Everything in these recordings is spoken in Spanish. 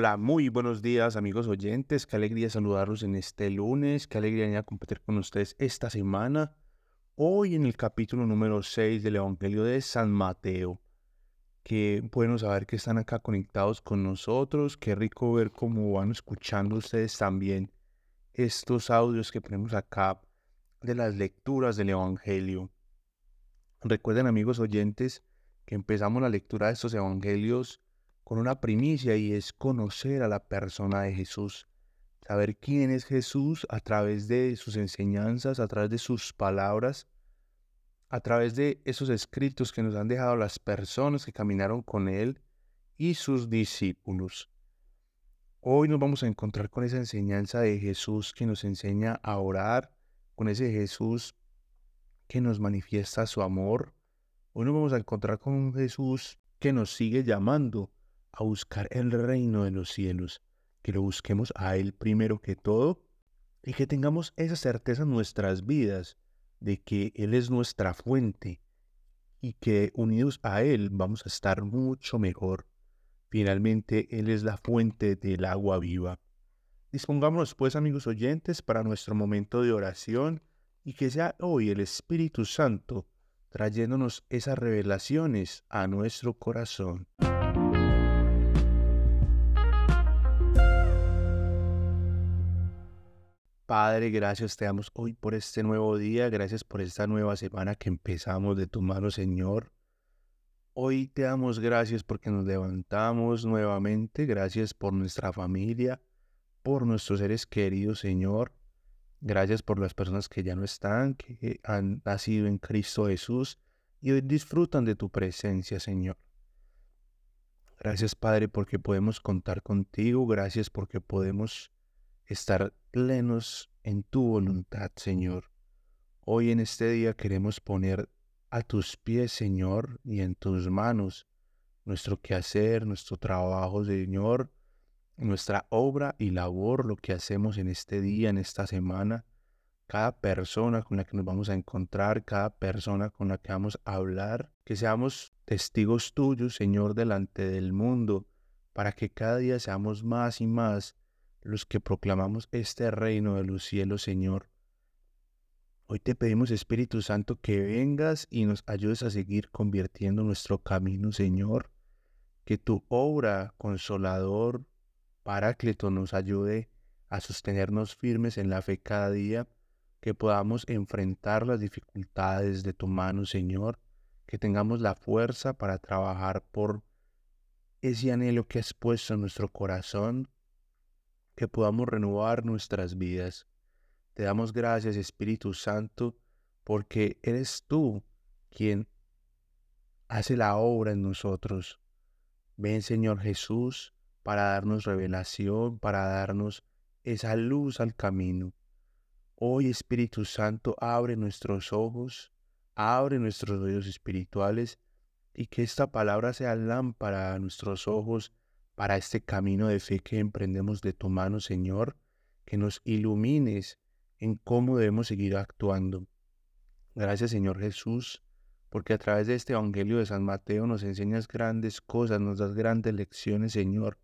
Hola, muy buenos días amigos oyentes, qué alegría saludarlos en este lunes, qué alegría venir a compartir con ustedes esta semana, hoy en el capítulo número 6 del Evangelio de San Mateo. Qué bueno saber que están acá conectados con nosotros, qué rico ver cómo van escuchando ustedes también estos audios que ponemos acá de las lecturas del Evangelio. Recuerden amigos oyentes que empezamos la lectura de estos Evangelios con una primicia y es conocer a la persona de Jesús, saber quién es Jesús a través de sus enseñanzas, a través de sus palabras, a través de esos escritos que nos han dejado las personas que caminaron con Él y sus discípulos. Hoy nos vamos a encontrar con esa enseñanza de Jesús que nos enseña a orar, con ese Jesús que nos manifiesta su amor. Hoy nos vamos a encontrar con un Jesús que nos sigue llamando a buscar el reino de los cielos, que lo busquemos a Él primero que todo y que tengamos esa certeza en nuestras vidas de que Él es nuestra fuente y que unidos a Él vamos a estar mucho mejor. Finalmente, Él es la fuente del agua viva. Dispongámonos pues, amigos oyentes, para nuestro momento de oración y que sea hoy el Espíritu Santo trayéndonos esas revelaciones a nuestro corazón. Padre, gracias te damos hoy por este nuevo día, gracias por esta nueva semana que empezamos de tu mano, Señor. Hoy te damos gracias porque nos levantamos nuevamente, gracias por nuestra familia, por nuestros seres queridos, Señor. Gracias por las personas que ya no están, que han nacido en Cristo Jesús y hoy disfrutan de tu presencia, Señor. Gracias, Padre, porque podemos contar contigo, gracias porque podemos estar plenos en tu voluntad, Señor. Hoy en este día queremos poner a tus pies, Señor, y en tus manos nuestro quehacer, nuestro trabajo, Señor, nuestra obra y labor, lo que hacemos en este día, en esta semana, cada persona con la que nos vamos a encontrar, cada persona con la que vamos a hablar, que seamos testigos tuyos, Señor, delante del mundo, para que cada día seamos más y más los que proclamamos este reino de los cielos, Señor. Hoy te pedimos, Espíritu Santo, que vengas y nos ayudes a seguir convirtiendo nuestro camino, Señor. Que tu obra consolador, Paráclito, nos ayude a sostenernos firmes en la fe cada día, que podamos enfrentar las dificultades de tu mano, Señor, que tengamos la fuerza para trabajar por ese anhelo que has puesto en nuestro corazón que podamos renovar nuestras vidas. Te damos gracias, Espíritu Santo, porque eres tú quien hace la obra en nosotros. Ven, Señor Jesús, para darnos revelación, para darnos esa luz al camino. Hoy, Espíritu Santo, abre nuestros ojos, abre nuestros oídos espirituales y que esta palabra sea lámpara a nuestros ojos para este camino de fe que emprendemos de tu mano, Señor, que nos ilumines en cómo debemos seguir actuando. Gracias, Señor Jesús, porque a través de este Evangelio de San Mateo nos enseñas grandes cosas, nos das grandes lecciones, Señor.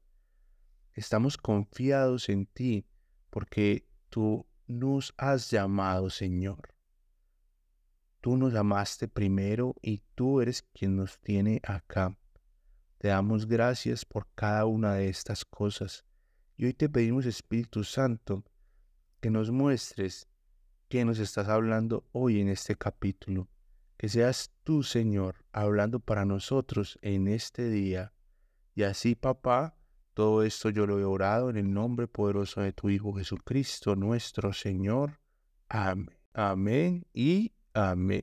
Estamos confiados en ti, porque tú nos has llamado, Señor. Tú nos llamaste primero y tú eres quien nos tiene acá. Te damos gracias por cada una de estas cosas. Y hoy te pedimos, Espíritu Santo, que nos muestres que nos estás hablando hoy en este capítulo. Que seas tú, Señor, hablando para nosotros en este día. Y así, papá, todo esto yo lo he orado en el nombre poderoso de tu Hijo Jesucristo, nuestro Señor. Amén. Amén y amén.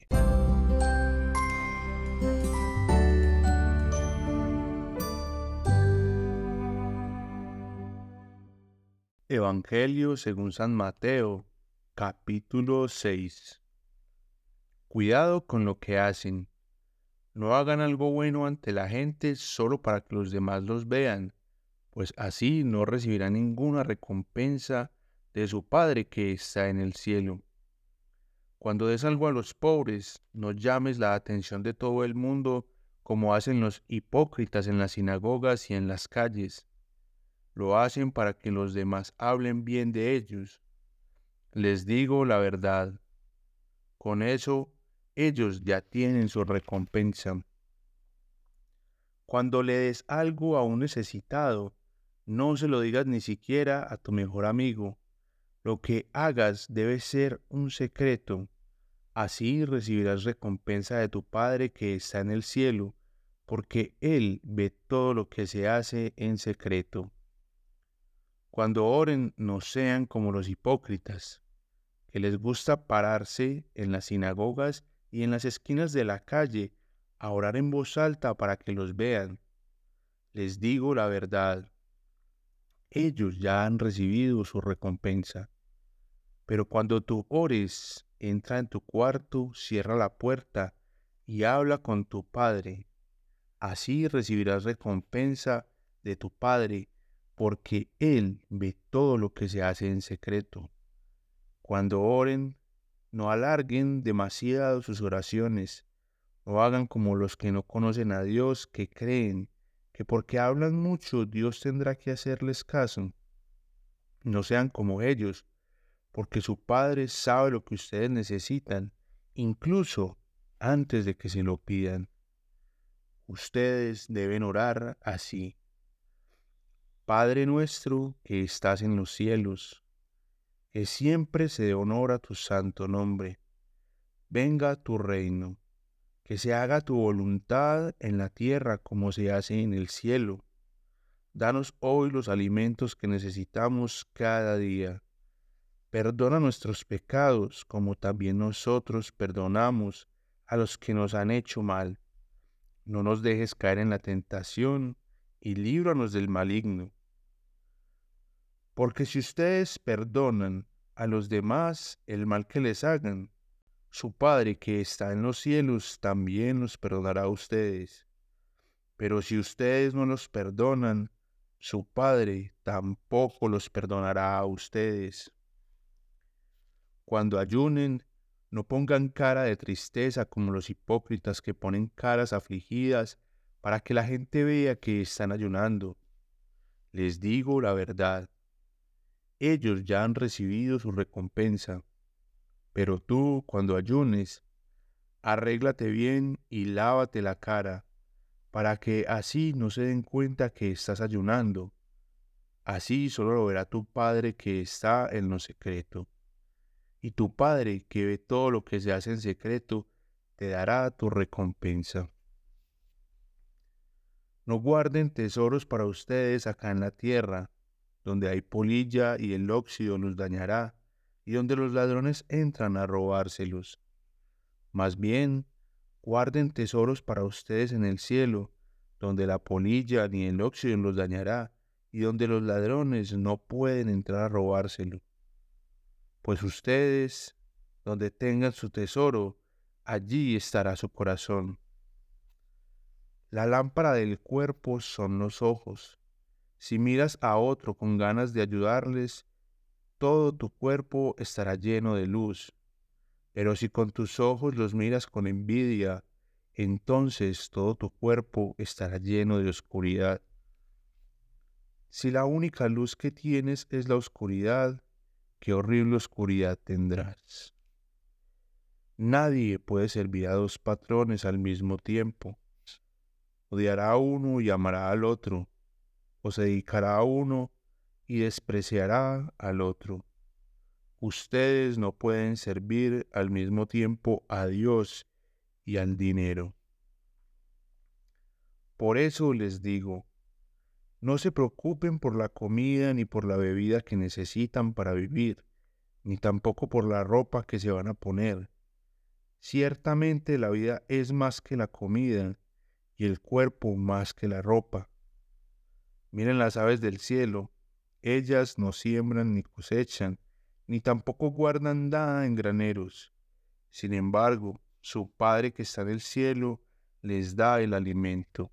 Evangelio según San Mateo, capítulo 6. Cuidado con lo que hacen. No hagan algo bueno ante la gente solo para que los demás los vean, pues así no recibirán ninguna recompensa de su Padre que está en el cielo. Cuando des algo a los pobres, no llames la atención de todo el mundo como hacen los hipócritas en las sinagogas y en las calles lo hacen para que los demás hablen bien de ellos. Les digo la verdad. Con eso ellos ya tienen su recompensa. Cuando le des algo a un necesitado, no se lo digas ni siquiera a tu mejor amigo. Lo que hagas debe ser un secreto. Así recibirás recompensa de tu Padre que está en el cielo, porque Él ve todo lo que se hace en secreto. Cuando oren, no sean como los hipócritas, que les gusta pararse en las sinagogas y en las esquinas de la calle a orar en voz alta para que los vean. Les digo la verdad, ellos ya han recibido su recompensa. Pero cuando tú ores, entra en tu cuarto, cierra la puerta y habla con tu Padre. Así recibirás recompensa de tu Padre, porque Él ve todo lo que se hace en secreto. Cuando oren, no alarguen demasiado sus oraciones, no hagan como los que no conocen a Dios, que creen que porque hablan mucho Dios tendrá que hacerles caso. No sean como ellos, porque su Padre sabe lo que ustedes necesitan, incluso antes de que se lo pidan. Ustedes deben orar así. Padre nuestro que estás en los cielos, que siempre se honora tu santo nombre. Venga tu reino que se haga tu voluntad en la tierra como se hace en el cielo. Danos hoy los alimentos que necesitamos cada día. Perdona nuestros pecados como también nosotros perdonamos a los que nos han hecho mal. No nos dejes caer en la tentación y líbranos del maligno. Porque si ustedes perdonan a los demás el mal que les hagan, su Padre que está en los cielos también los perdonará a ustedes. Pero si ustedes no los perdonan, su Padre tampoco los perdonará a ustedes. Cuando ayunen, no pongan cara de tristeza como los hipócritas que ponen caras afligidas para que la gente vea que están ayunando. Les digo la verdad, ellos ya han recibido su recompensa. Pero tú, cuando ayunes, arréglate bien y lávate la cara, para que así no se den cuenta que estás ayunando. Así solo lo verá tu Padre que está en lo secreto. Y tu Padre que ve todo lo que se hace en secreto, te dará tu recompensa. No guarden tesoros para ustedes acá en la tierra, donde hay polilla y el óxido los dañará y donde los ladrones entran a robárselos. Más bien, guarden tesoros para ustedes en el cielo, donde la polilla ni el óxido los dañará, y donde los ladrones no pueden entrar a robárselo. Pues ustedes, donde tengan su tesoro, allí estará su corazón. La lámpara del cuerpo son los ojos. Si miras a otro con ganas de ayudarles, todo tu cuerpo estará lleno de luz. Pero si con tus ojos los miras con envidia, entonces todo tu cuerpo estará lleno de oscuridad. Si la única luz que tienes es la oscuridad, qué horrible oscuridad tendrás. Nadie puede servir a dos patrones al mismo tiempo. Odiará a uno y amará al otro, o se dedicará a uno y despreciará al otro. Ustedes no pueden servir al mismo tiempo a Dios y al dinero. Por eso les digo, no se preocupen por la comida ni por la bebida que necesitan para vivir, ni tampoco por la ropa que se van a poner. Ciertamente la vida es más que la comida y el cuerpo más que la ropa. Miren las aves del cielo, ellas no siembran ni cosechan, ni tampoco guardan nada en graneros. Sin embargo, su Padre que está en el cielo les da el alimento.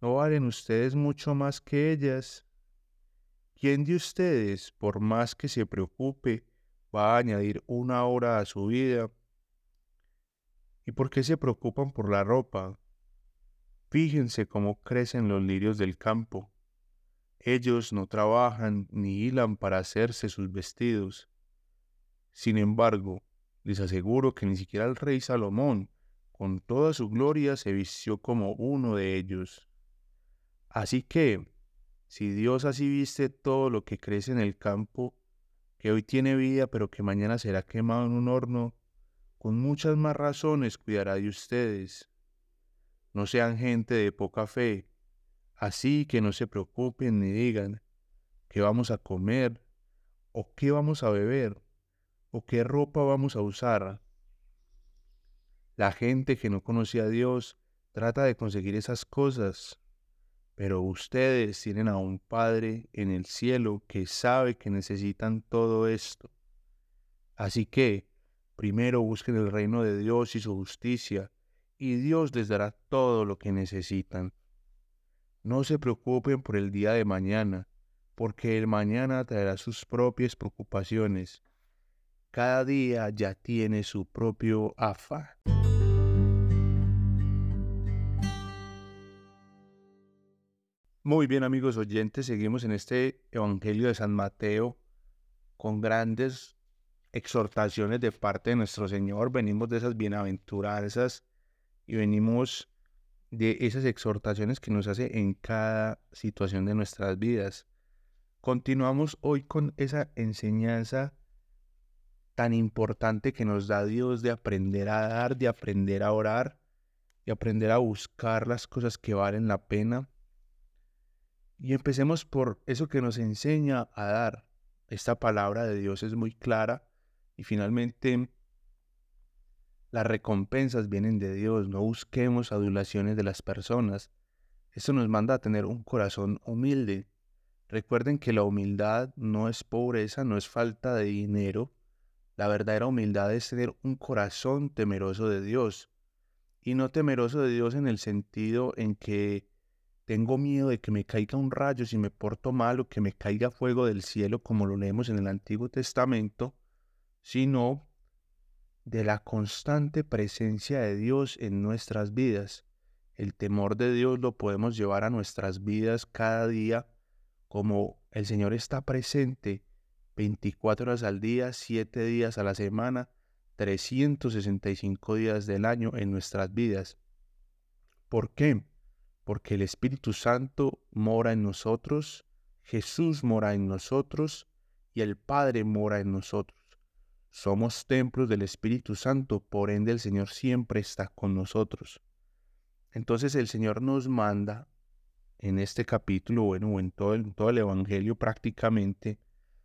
¿No valen ustedes mucho más que ellas? ¿Quién de ustedes, por más que se preocupe, va a añadir una hora a su vida? ¿Y por qué se preocupan por la ropa? Fíjense cómo crecen los lirios del campo. Ellos no trabajan ni hilan para hacerse sus vestidos. Sin embargo, les aseguro que ni siquiera el rey Salomón, con toda su gloria, se vistió como uno de ellos. Así que, si Dios así viste todo lo que crece en el campo, que hoy tiene vida pero que mañana será quemado en un horno, con muchas más razones cuidará de ustedes. No sean gente de poca fe, así que no se preocupen ni digan qué vamos a comer, o qué vamos a beber, o qué ropa vamos a usar. La gente que no conoce a Dios trata de conseguir esas cosas, pero ustedes tienen a un Padre en el cielo que sabe que necesitan todo esto. Así que, primero busquen el reino de Dios y su justicia, y Dios les dará todo lo que necesitan. No se preocupen por el día de mañana, porque el mañana traerá sus propias preocupaciones. Cada día ya tiene su propio afán. Muy bien amigos oyentes, seguimos en este Evangelio de San Mateo con grandes exhortaciones de parte de nuestro Señor. Venimos de esas bienaventuranzas y venimos de esas exhortaciones que nos hace en cada situación de nuestras vidas. Continuamos hoy con esa enseñanza tan importante que nos da Dios de aprender a dar, de aprender a orar, de aprender a buscar las cosas que valen la pena y empecemos por eso que nos enseña a dar. Esta palabra de Dios es muy clara y finalmente las recompensas vienen de Dios. No busquemos adulaciones de las personas. Esto nos manda a tener un corazón humilde. Recuerden que la humildad no es pobreza, no es falta de dinero. La verdadera humildad es tener un corazón temeroso de Dios. Y no temeroso de Dios en el sentido en que tengo miedo de que me caiga un rayo si me porto mal o que me caiga fuego del cielo como lo leemos en el Antiguo Testamento, sino de la constante presencia de Dios en nuestras vidas. El temor de Dios lo podemos llevar a nuestras vidas cada día como el Señor está presente 24 horas al día, 7 días a la semana, 365 días del año en nuestras vidas. ¿Por qué? porque el Espíritu Santo mora en nosotros, Jesús mora en nosotros y el Padre mora en nosotros. Somos templos del Espíritu Santo, por ende el Señor siempre está con nosotros. Entonces el Señor nos manda en este capítulo, bueno, o en todo el, todo el Evangelio prácticamente,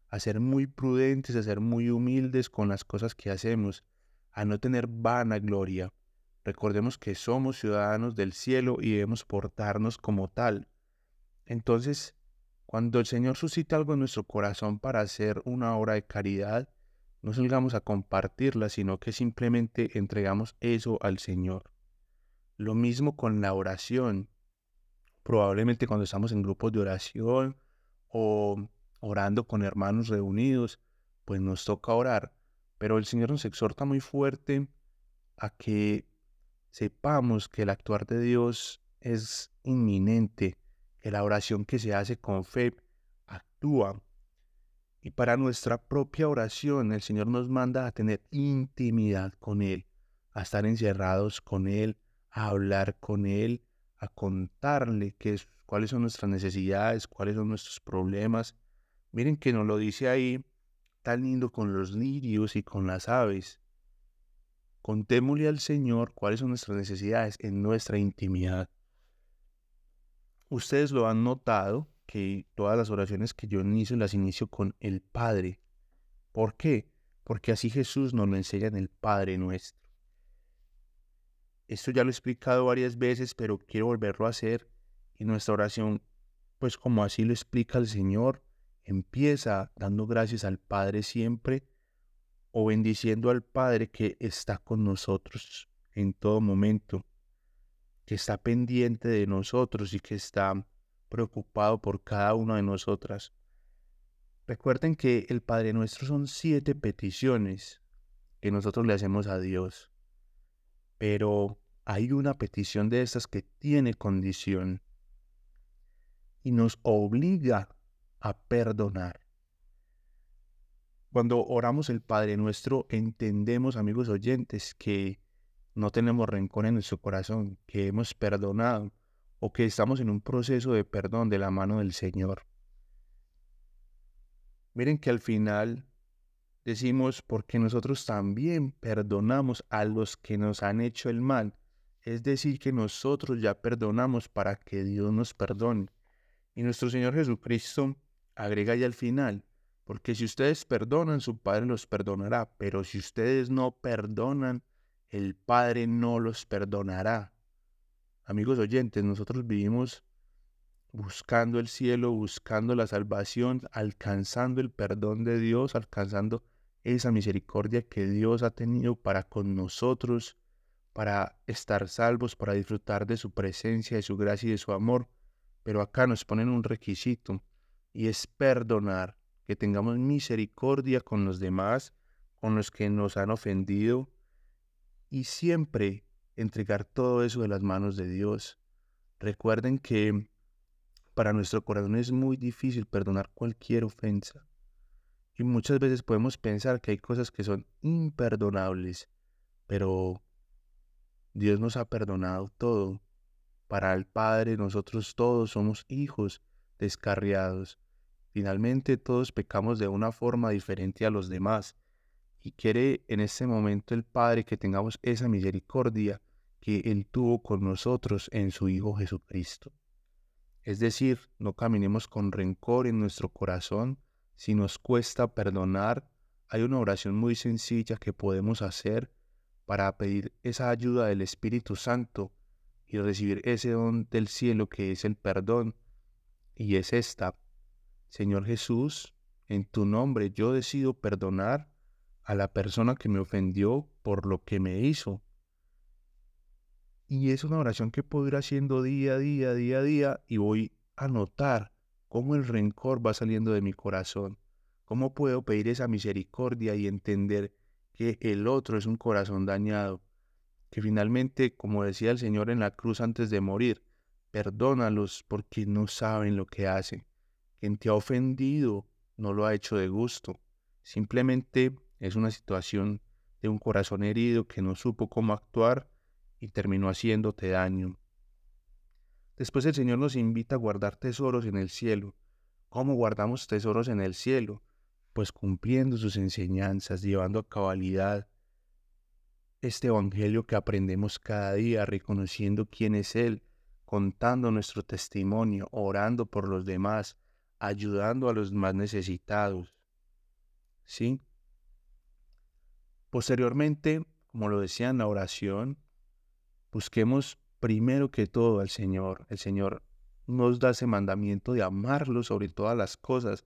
a ser muy prudentes, a ser muy humildes con las cosas que hacemos, a no tener vana gloria, Recordemos que somos ciudadanos del cielo y debemos portarnos como tal. Entonces, cuando el Señor suscita algo en nuestro corazón para hacer una obra de caridad, no salgamos a compartirla, sino que simplemente entregamos eso al Señor. Lo mismo con la oración. Probablemente cuando estamos en grupos de oración o orando con hermanos reunidos, pues nos toca orar. Pero el Señor nos exhorta muy fuerte a que sepamos que el actuar de Dios es inminente, que la oración que se hace con fe actúa. Y para nuestra propia oración el Señor nos manda a tener intimidad con Él, a estar encerrados con Él, a hablar con Él, a contarle qué es, cuáles son nuestras necesidades, cuáles son nuestros problemas. Miren que nos lo dice ahí tan lindo con los lirios y con las aves. Contémosle al Señor cuáles son nuestras necesidades en nuestra intimidad. Ustedes lo han notado que todas las oraciones que yo inicio las inicio con el Padre. ¿Por qué? Porque así Jesús nos lo enseña en el Padre nuestro. Esto ya lo he explicado varias veces, pero quiero volverlo a hacer. Y nuestra oración, pues como así lo explica el Señor, empieza dando gracias al Padre siempre o bendiciendo al Padre que está con nosotros en todo momento, que está pendiente de nosotros y que está preocupado por cada una de nosotras. Recuerden que el Padre nuestro son siete peticiones que nosotros le hacemos a Dios, pero hay una petición de estas que tiene condición y nos obliga a perdonar. Cuando oramos el Padre nuestro, entendemos, amigos oyentes, que no tenemos rencor en nuestro corazón, que hemos perdonado o que estamos en un proceso de perdón de la mano del Señor. Miren que al final decimos porque nosotros también perdonamos a los que nos han hecho el mal. Es decir, que nosotros ya perdonamos para que Dios nos perdone. Y nuestro Señor Jesucristo agrega ya al final, porque si ustedes perdonan, su Padre los perdonará, pero si ustedes no perdonan, el Padre no los perdonará. Amigos oyentes, nosotros vivimos buscando el cielo, buscando la salvación, alcanzando el perdón de Dios, alcanzando esa misericordia que Dios ha tenido para con nosotros, para estar salvos, para disfrutar de su presencia, de su gracia y de su amor. Pero acá nos ponen un requisito y es perdonar, que tengamos misericordia con los demás, con los que nos han ofendido y siempre entregar todo eso de las manos de Dios. Recuerden que para nuestro corazón es muy difícil perdonar cualquier ofensa. Y muchas veces podemos pensar que hay cosas que son imperdonables, pero Dios nos ha perdonado todo. Para el Padre nosotros todos somos hijos descarriados. Finalmente todos pecamos de una forma diferente a los demás. Y quiere en este momento el Padre que tengamos esa misericordia que Él tuvo con nosotros en su Hijo Jesucristo. Es decir, no caminemos con rencor en nuestro corazón. Si nos cuesta perdonar, hay una oración muy sencilla que podemos hacer para pedir esa ayuda del Espíritu Santo y recibir ese don del cielo que es el perdón. Y es esta, Señor Jesús, en tu nombre yo decido perdonar a la persona que me ofendió por lo que me hizo. Y es una oración que puedo ir haciendo día a día, día a día, y voy a notar cómo el rencor va saliendo de mi corazón, cómo puedo pedir esa misericordia y entender que el otro es un corazón dañado, que finalmente, como decía el Señor en la cruz antes de morir, perdónalos porque no saben lo que hacen. Quien te ha ofendido no lo ha hecho de gusto, simplemente es una situación de un corazón herido que no supo cómo actuar y terminó haciéndote daño. Después el Señor nos invita a guardar tesoros en el cielo. ¿Cómo guardamos tesoros en el cielo? Pues cumpliendo sus enseñanzas, llevando a cabalidad este Evangelio que aprendemos cada día, reconociendo quién es Él, contando nuestro testimonio, orando por los demás, ayudando a los más necesitados. ¿Sí? Posteriormente, como lo decía en la oración, Busquemos primero que todo al Señor. El Señor nos da ese mandamiento de amarlo sobre todas las cosas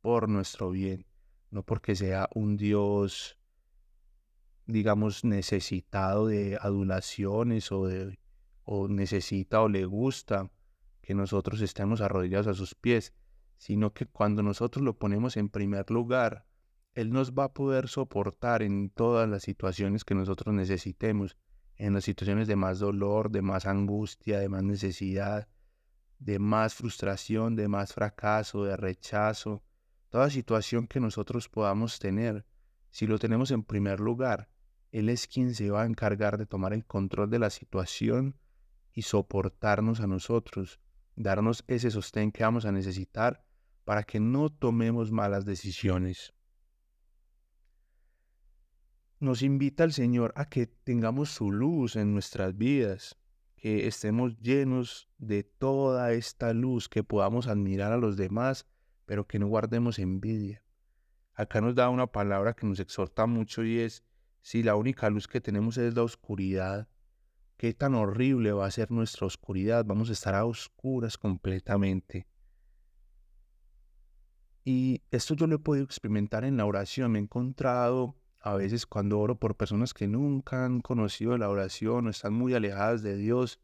por nuestro bien, no porque sea un Dios, digamos, necesitado de adulaciones o, o necesita o le gusta que nosotros estemos arrodillados a sus pies, sino que cuando nosotros lo ponemos en primer lugar, Él nos va a poder soportar en todas las situaciones que nosotros necesitemos en las situaciones de más dolor, de más angustia, de más necesidad, de más frustración, de más fracaso, de rechazo, toda situación que nosotros podamos tener, si lo tenemos en primer lugar, Él es quien se va a encargar de tomar el control de la situación y soportarnos a nosotros, darnos ese sostén que vamos a necesitar para que no tomemos malas decisiones nos invita el Señor a que tengamos su luz en nuestras vidas, que estemos llenos de toda esta luz, que podamos admirar a los demás, pero que no guardemos envidia. Acá nos da una palabra que nos exhorta mucho y es, si la única luz que tenemos es la oscuridad, qué tan horrible va a ser nuestra oscuridad, vamos a estar a oscuras completamente. Y esto yo lo he podido experimentar en la oración, me he encontrado a veces cuando oro por personas que nunca han conocido la oración o están muy alejadas de Dios,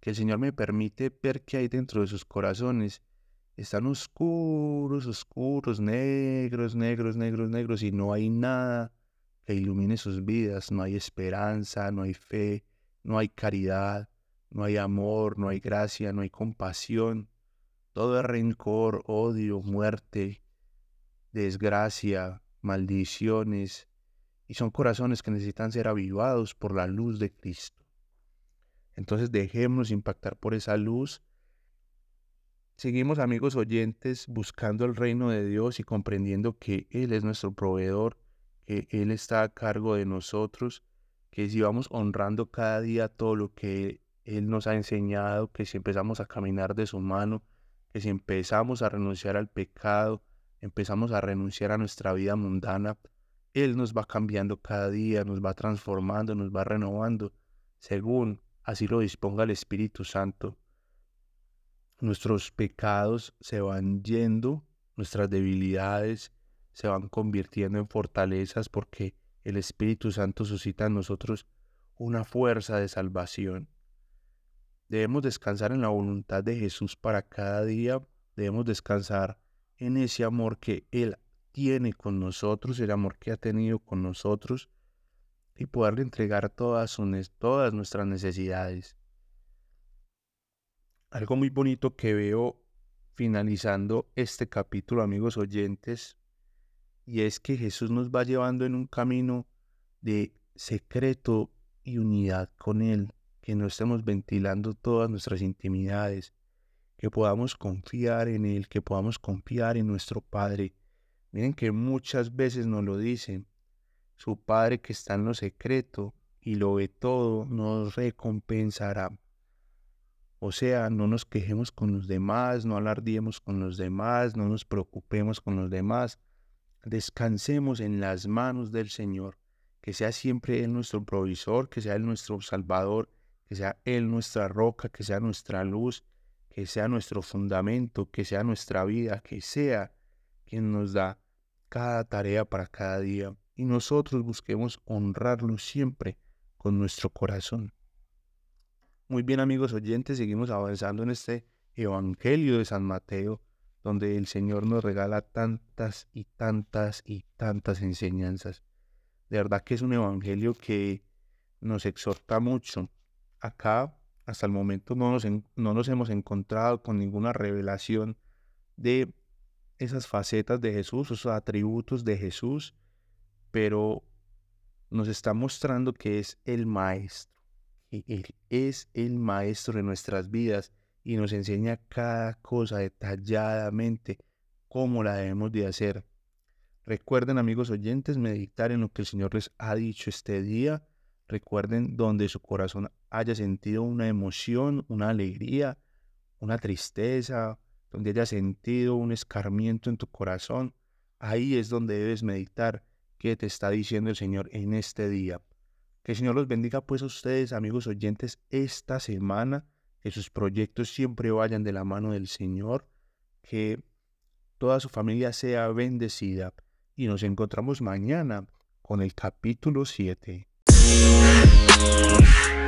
que el Señor me permite ver qué hay dentro de sus corazones. Están oscuros, oscuros, negros, negros, negros, negros, y no hay nada que ilumine sus vidas, no hay esperanza, no hay fe, no hay caridad, no hay amor, no hay gracia, no hay compasión. Todo es rencor, odio, muerte, desgracia, maldiciones, y son corazones que necesitan ser avivados por la luz de Cristo. Entonces dejémonos impactar por esa luz. Seguimos amigos oyentes buscando el reino de Dios y comprendiendo que Él es nuestro proveedor, que Él está a cargo de nosotros, que si vamos honrando cada día todo lo que Él nos ha enseñado, que si empezamos a caminar de su mano, que si empezamos a renunciar al pecado, empezamos a renunciar a nuestra vida mundana, Él nos va cambiando cada día, nos va transformando, nos va renovando, según así lo disponga el Espíritu Santo. Nuestros pecados se van yendo, nuestras debilidades se van convirtiendo en fortalezas porque el Espíritu Santo suscita en nosotros una fuerza de salvación. Debemos descansar en la voluntad de Jesús para cada día, debemos descansar en ese amor que Él tiene con nosotros, el amor que ha tenido con nosotros, y poderle entregar todas, nuestras necesidades. Algo muy bonito que veo finalizando este capítulo, amigos oyentes, y es que Jesús nos va llevando en un camino de secreto y unidad con Él, que no estemos ventilando todas nuestras intimidades, que podamos confiar en Él, que podamos confiar en nuestro Padre. Miren que muchas veces nos lo dicen, su Padre que está en lo secreto y lo ve todo, nos recompensará. O sea, no nos quejemos con los demás, no alardiemos con los demás, no nos preocupemos con los demás. Descansemos en las manos del Señor, que sea siempre Él nuestro provisor, que sea Él nuestro Salvador, que sea Él nuestra roca, que sea nuestra luz, que sea nuestro fundamento, que sea nuestra vida, que sea quien nos da cada tarea para cada día y nosotros busquemos honrarlo siempre con nuestro corazón. Muy bien amigos oyentes, seguimos avanzando en este Evangelio de San Mateo, donde el Señor nos regala tantas y tantas y tantas enseñanzas. De verdad que es un Evangelio que nos exhorta mucho. Acá hasta el momento no nos, no nos hemos encontrado con ninguna revelación de esas facetas de Jesús, esos atributos de Jesús, pero nos está mostrando que es el Maestro, que Él es el Maestro de nuestras vidas y nos enseña cada cosa detalladamente cómo la debemos de hacer. Recuerden amigos oyentes meditar en lo que el Señor les ha dicho este día Recuerden donde su corazón haya sentido una emoción, una alegría, una tristeza, donde haya sentido un escarmiento en tu corazón. Ahí es donde debes meditar qué te está diciendo el Señor en este día. Que el Señor los bendiga pues a ustedes, amigos oyentes, esta semana, que sus proyectos siempre vayan de la mano del Señor, que toda su familia sea bendecida y nos encontramos mañana con el capítulo 7. Música